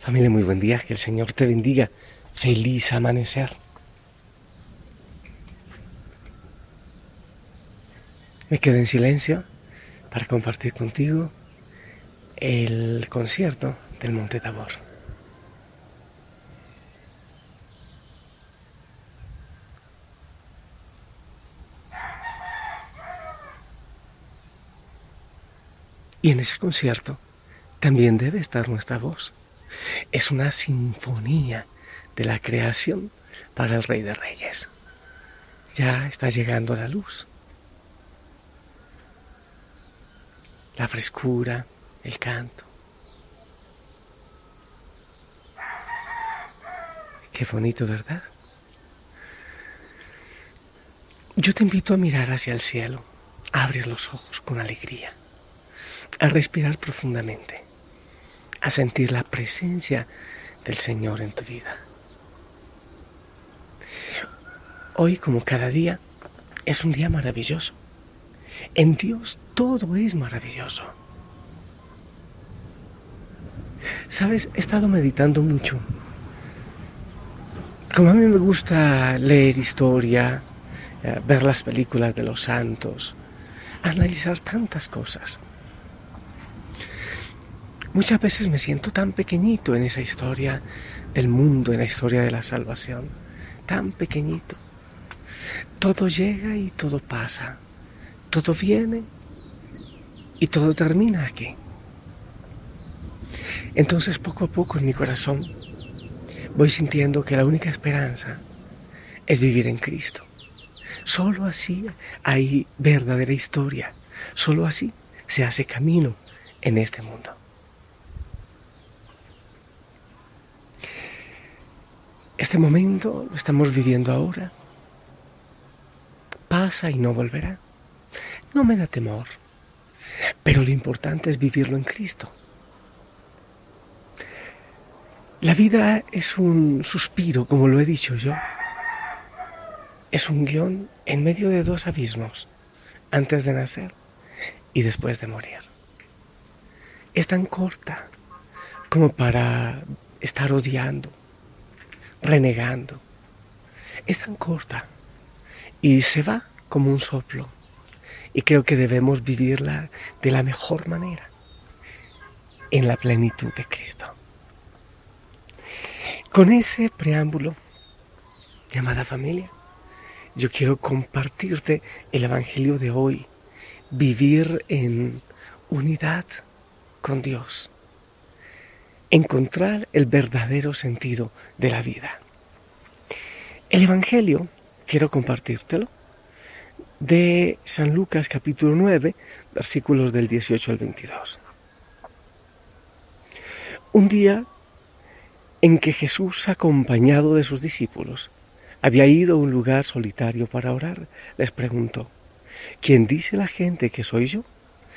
Familia, muy buen día, que el Señor te bendiga. Feliz amanecer. Me quedo en silencio para compartir contigo el concierto del Monte Tabor. Y en ese concierto también debe estar nuestra voz. Es una sinfonía de la creación para el Rey de Reyes. Ya está llegando la luz. La frescura, el canto. Qué bonito, ¿verdad? Yo te invito a mirar hacia el cielo, a abrir los ojos con alegría, a respirar profundamente a sentir la presencia del Señor en tu vida. Hoy, como cada día, es un día maravilloso. En Dios todo es maravilloso. Sabes, he estado meditando mucho. Como a mí me gusta leer historia, eh, ver las películas de los santos, analizar tantas cosas. Muchas veces me siento tan pequeñito en esa historia del mundo, en la historia de la salvación, tan pequeñito. Todo llega y todo pasa, todo viene y todo termina aquí. Entonces poco a poco en mi corazón voy sintiendo que la única esperanza es vivir en Cristo. Solo así hay verdadera historia, solo así se hace camino en este mundo. Este momento lo estamos viviendo ahora. Pasa y no volverá. No me da temor. Pero lo importante es vivirlo en Cristo. La vida es un suspiro, como lo he dicho yo. Es un guion en medio de dos abismos, antes de nacer y después de morir. Es tan corta como para estar odiando, renegando. Es tan corta y se va como un soplo. Y creo que debemos vivirla de la mejor manera, en la plenitud de Cristo. Con ese preámbulo, llamada familia, yo quiero compartirte el Evangelio de hoy, vivir en unidad con Dios encontrar el verdadero sentido de la vida. El Evangelio, quiero compartírtelo, de San Lucas capítulo 9, versículos del 18 al 22. Un día en que Jesús, acompañado de sus discípulos, había ido a un lugar solitario para orar, les preguntó, ¿quién dice la gente que soy yo?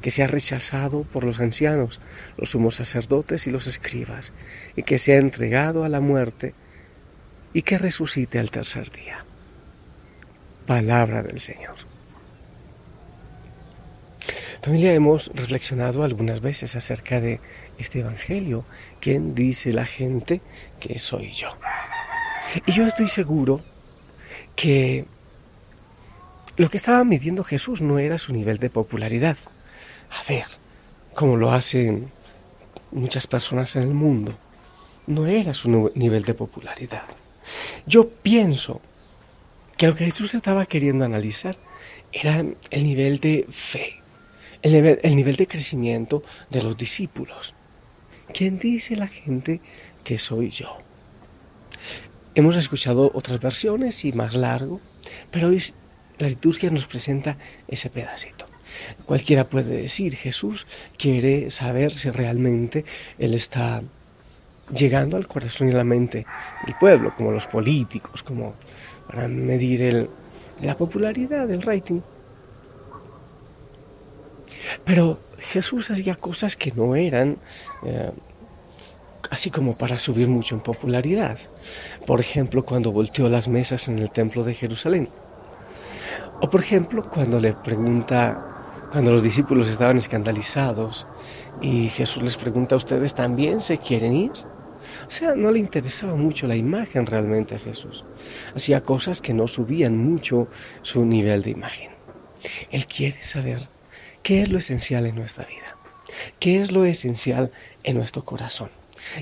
que sea rechazado por los ancianos, los sumos sacerdotes y los escribas, y que sea entregado a la muerte y que resucite al tercer día. Palabra del Señor. Familia, hemos reflexionado algunas veces acerca de este Evangelio. ¿Quién dice la gente que soy yo? Y yo estoy seguro que lo que estaba midiendo Jesús no era su nivel de popularidad a ver, como lo hacen muchas personas en el mundo, no era su nivel de popularidad. Yo pienso que lo que Jesús estaba queriendo analizar era el nivel de fe, el nivel, el nivel de crecimiento de los discípulos. ¿Quién dice la gente que soy yo? Hemos escuchado otras versiones y más largo, pero hoy la liturgia nos presenta ese pedacito. Cualquiera puede decir, Jesús quiere saber si realmente Él está llegando al corazón y la mente del pueblo, como los políticos, como para medir el, la popularidad del rating. Pero Jesús hacía cosas que no eran eh, así como para subir mucho en popularidad. Por ejemplo, cuando volteó las mesas en el templo de Jerusalén. O por ejemplo, cuando le pregunta, cuando los discípulos estaban escandalizados y Jesús les pregunta, ¿ustedes también se quieren ir? O sea, no le interesaba mucho la imagen realmente a Jesús. Hacía cosas que no subían mucho su nivel de imagen. Él quiere saber qué es lo esencial en nuestra vida, qué es lo esencial en nuestro corazón.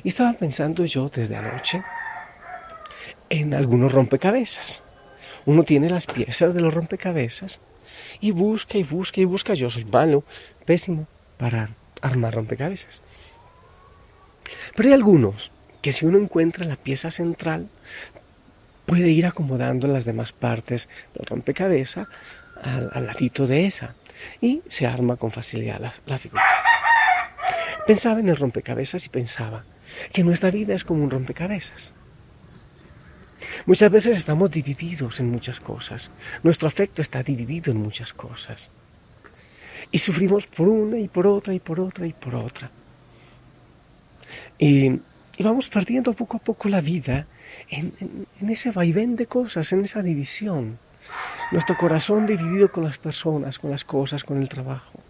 Y estaba pensando yo desde anoche en algunos rompecabezas. Uno tiene las piezas de los rompecabezas y busca y busca y busca. Yo soy malo, pésimo para armar rompecabezas. Pero hay algunos que si uno encuentra la pieza central, puede ir acomodando las demás partes del rompecabezas al, ladito de esa y se arma con facilidad la, la figura. Pensaba en el rompecabezas y pensaba que nuestra vida es como un rompecabezas. Muchas veces estamos divididos en muchas cosas. Nuestro afecto está dividido en muchas cosas. Y sufrimos por una y por otra y por otra y por otra. Y, vamos perdiendo poco a poco la vida en, en ese vaivén de cosas, en esa división. Nuestro corazón dividido con las personas, con las cosas, con el trabajo.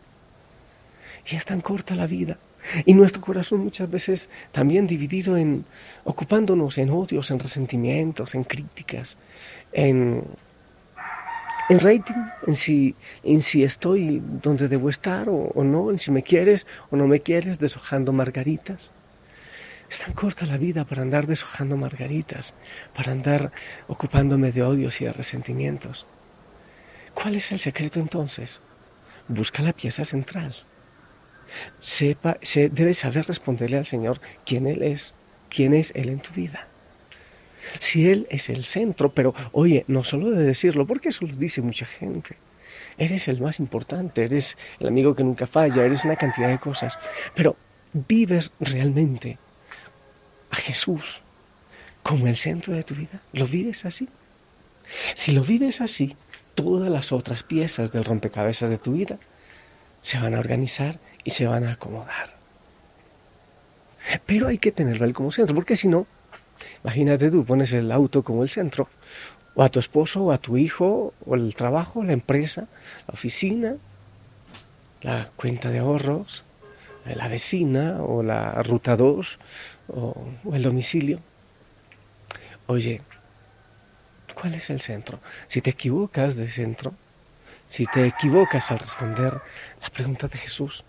Y es tan corta la vida. Y nuestro corazón muchas veces también dividido en ocupándonos en odios, en resentimientos, en críticas, en, en rating, en si, en si estoy donde debo estar o, o no, en si me quieres o no me quieres, deshojando margaritas. Es tan corta la vida para andar deshojando margaritas, para andar ocupándome de odios y de resentimientos. ¿Cuál es el secreto entonces? Busca la pieza central sepa, se, debes saber responderle al Señor quién Él es, quién es Él en tu vida. Si Él es el centro, pero oye, no solo de decirlo, porque eso lo dice mucha gente. Eres el más importante, eres el amigo que nunca falla, eres una cantidad de cosas. Pero vives realmente a Jesús como el centro de tu vida. ¿Lo vives así? Si lo vives así, todas las otras piezas del rompecabezas de tu vida se van a organizar y se van a acomodar. Pero hay que tenerlo como centro, porque si no, imagínate tú, pones el auto como el centro, o a tu esposo, o a tu hijo, o el trabajo, la empresa, la oficina, la cuenta de ahorros, la vecina, o la ruta 2, o, o el domicilio. Oye, ¿cuál es el centro? Si te equivocas de centro, si te equivocas al responder la pregunta de Jesús,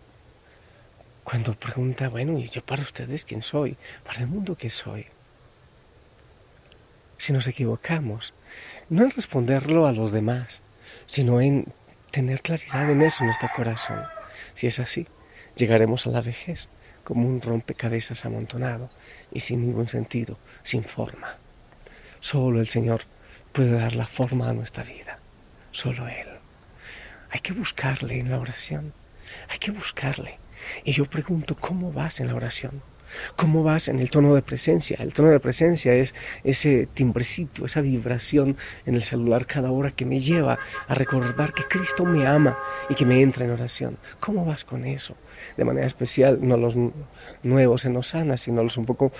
cuando pregunta, bueno, ¿y yo para ustedes quién soy? ¿Para el mundo qué soy? Si nos equivocamos, no en responderlo a los demás, sino en tener claridad en eso en nuestro corazón. Si es así, llegaremos a la vejez como un rompecabezas amontonado y sin ningún sentido, sin forma. Solo el Señor puede dar la forma a nuestra vida, solo Él. Hay que buscarle en la oración, hay que buscarle y yo pregunto, ¿cómo vas en la oración? ¿Cómo vas en el tono de presencia? El tono de presencia es ese timbrecito, esa vibración en el celular cada hora que me lleva a recordar que Cristo me ama y que me entra en oración. ¿Cómo vas con eso? De manera especial, no los nuevos en Osana, sino los un poco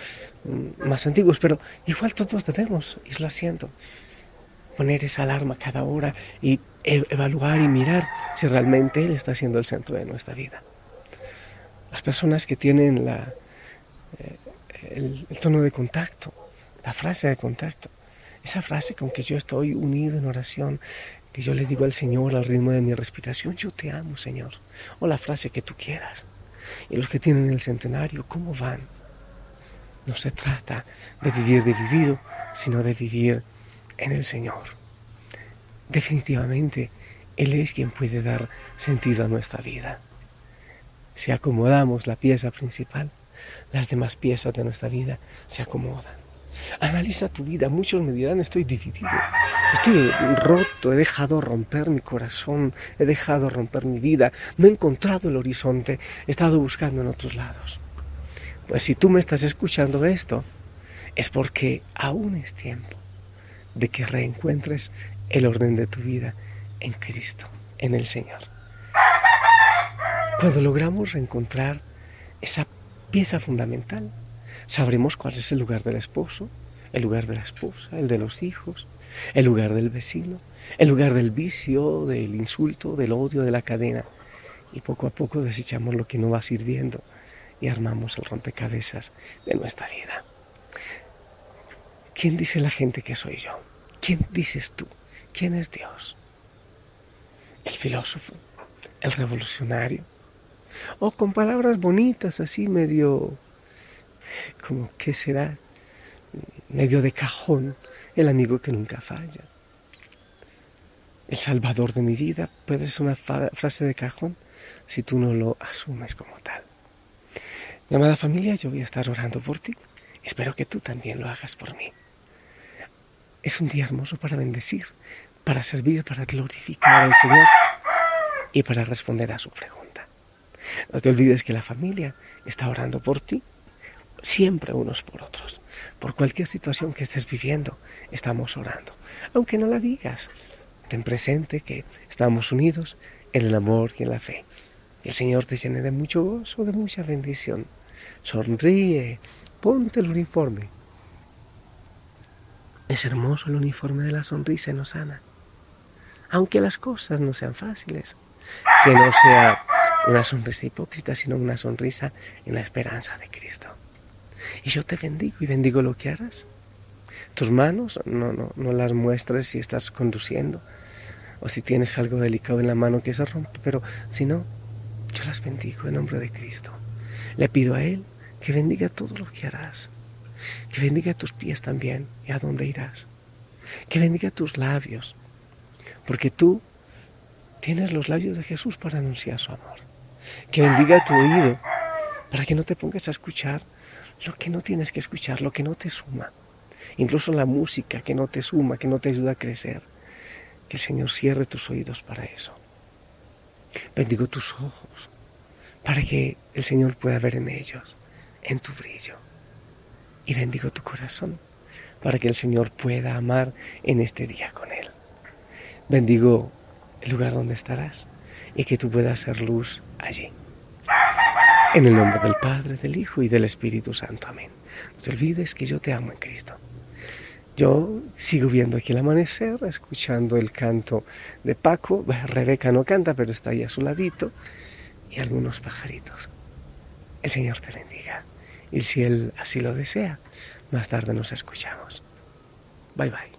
mm, más antiguos, pero igual todos debemos irlo haciendo. Poner esa alarma cada hora y e-, evaluar y mirar si realmente Él está siendo el centro de nuestra vida las personas que tienen la, eh, el, tono de contacto, la frase de contacto, esa frase con que yo estoy unido en oración, que yo le digo al Señor al ritmo de mi respiración, yo te amo Señor, o la frase que tú quieras. Y los que tienen el centenario, ¿cómo van? No se trata de vivir dividido, sino de vivir en el Señor. Definitivamente, Él es quien puede dar sentido a nuestra vida. Si acomodamos la pieza principal, las demás piezas de nuestra vida se acomodan. Analiza tu vida. Muchos me dirán, estoy dividido, estoy roto, he dejado romper mi corazón, he dejado romper mi vida, no he encontrado el horizonte, he estado buscando en otros lados. Pues si tú me estás escuchando esto, es porque aún es tiempo de que reencuentres el orden de tu vida en Cristo, en el Señor. Cuando logramos reencontrar esa pieza fundamental, sabremos cuál es el lugar del esposo, el lugar de la esposa, el de los hijos, el lugar del vecino, el lugar del vicio, del insulto, del odio, de la cadena. Y poco a poco desechamos lo que no va sirviendo y armamos el rompecabezas de nuestra vida. ¿Quién dice la gente que soy yo? ¿Quién dices tú? ¿Quién es Dios? ¿El filósofo? ¿El revolucionario? O con palabras bonitas, así medio, como, ¿qué será? Medio de cajón, el amigo que nunca falla. El salvador de mi vida puede ser una frase de cajón si tú no lo asumes como tal. Mi amada familia, yo voy a estar orando por ti. Espero que tú también lo hagas por mí. Es un día hermoso para bendecir, para servir, para glorificar al Señor y para responder a su pregunta. No te olvides que la familia está orando por ti, siempre unos por otros. Por cualquier situación que estés viviendo, estamos orando. Aunque no la digas, ten presente que estamos unidos en el amor y en la fe. Y el Señor te llene de mucho gozo, de mucha bendición. Sonríe, ponte el uniforme. Es hermoso el uniforme de la sonrisa nos sana. Aunque las cosas no sean fáciles. Que no sea una sonrisa hipócrita, sino una sonrisa en la esperanza de Cristo. Y yo te bendigo y bendigo lo que harás. Tus manos no, no, no las muestres si estás conduciendo o si tienes algo delicado en la mano que se rompe, pero si no, yo las bendigo en nombre de Cristo. Le pido a Él que bendiga todo lo que harás, que bendiga tus pies también y a dónde irás, que bendiga tus labios, porque tú tienes los labios de Jesús para anunciar su amor, que bendiga tu oído para que no te pongas a escuchar lo que no tienes que escuchar, lo que no te suma, incluso la música que no te suma, que no te ayuda a crecer, que el Señor cierre tus oídos para eso. Bendigo tus ojos para que el Señor pueda ver en ellos, en tu brillo. Y bendigo tu corazón para que el Señor pueda amar en este día con Él. Bendigo el lugar donde estarás y que tú puedas ser luz allí. En el nombre del Padre, del Hijo y del Espíritu Santo. Amén. No te olvides que yo te amo en Cristo. Yo sigo viendo aquí el amanecer, escuchando el canto de Paco. Rebeca no canta, pero está ahí a su ladito. Y algunos pajaritos. El Señor te bendiga. Y si Él así lo desea, más tarde nos escuchamos. Bye bye.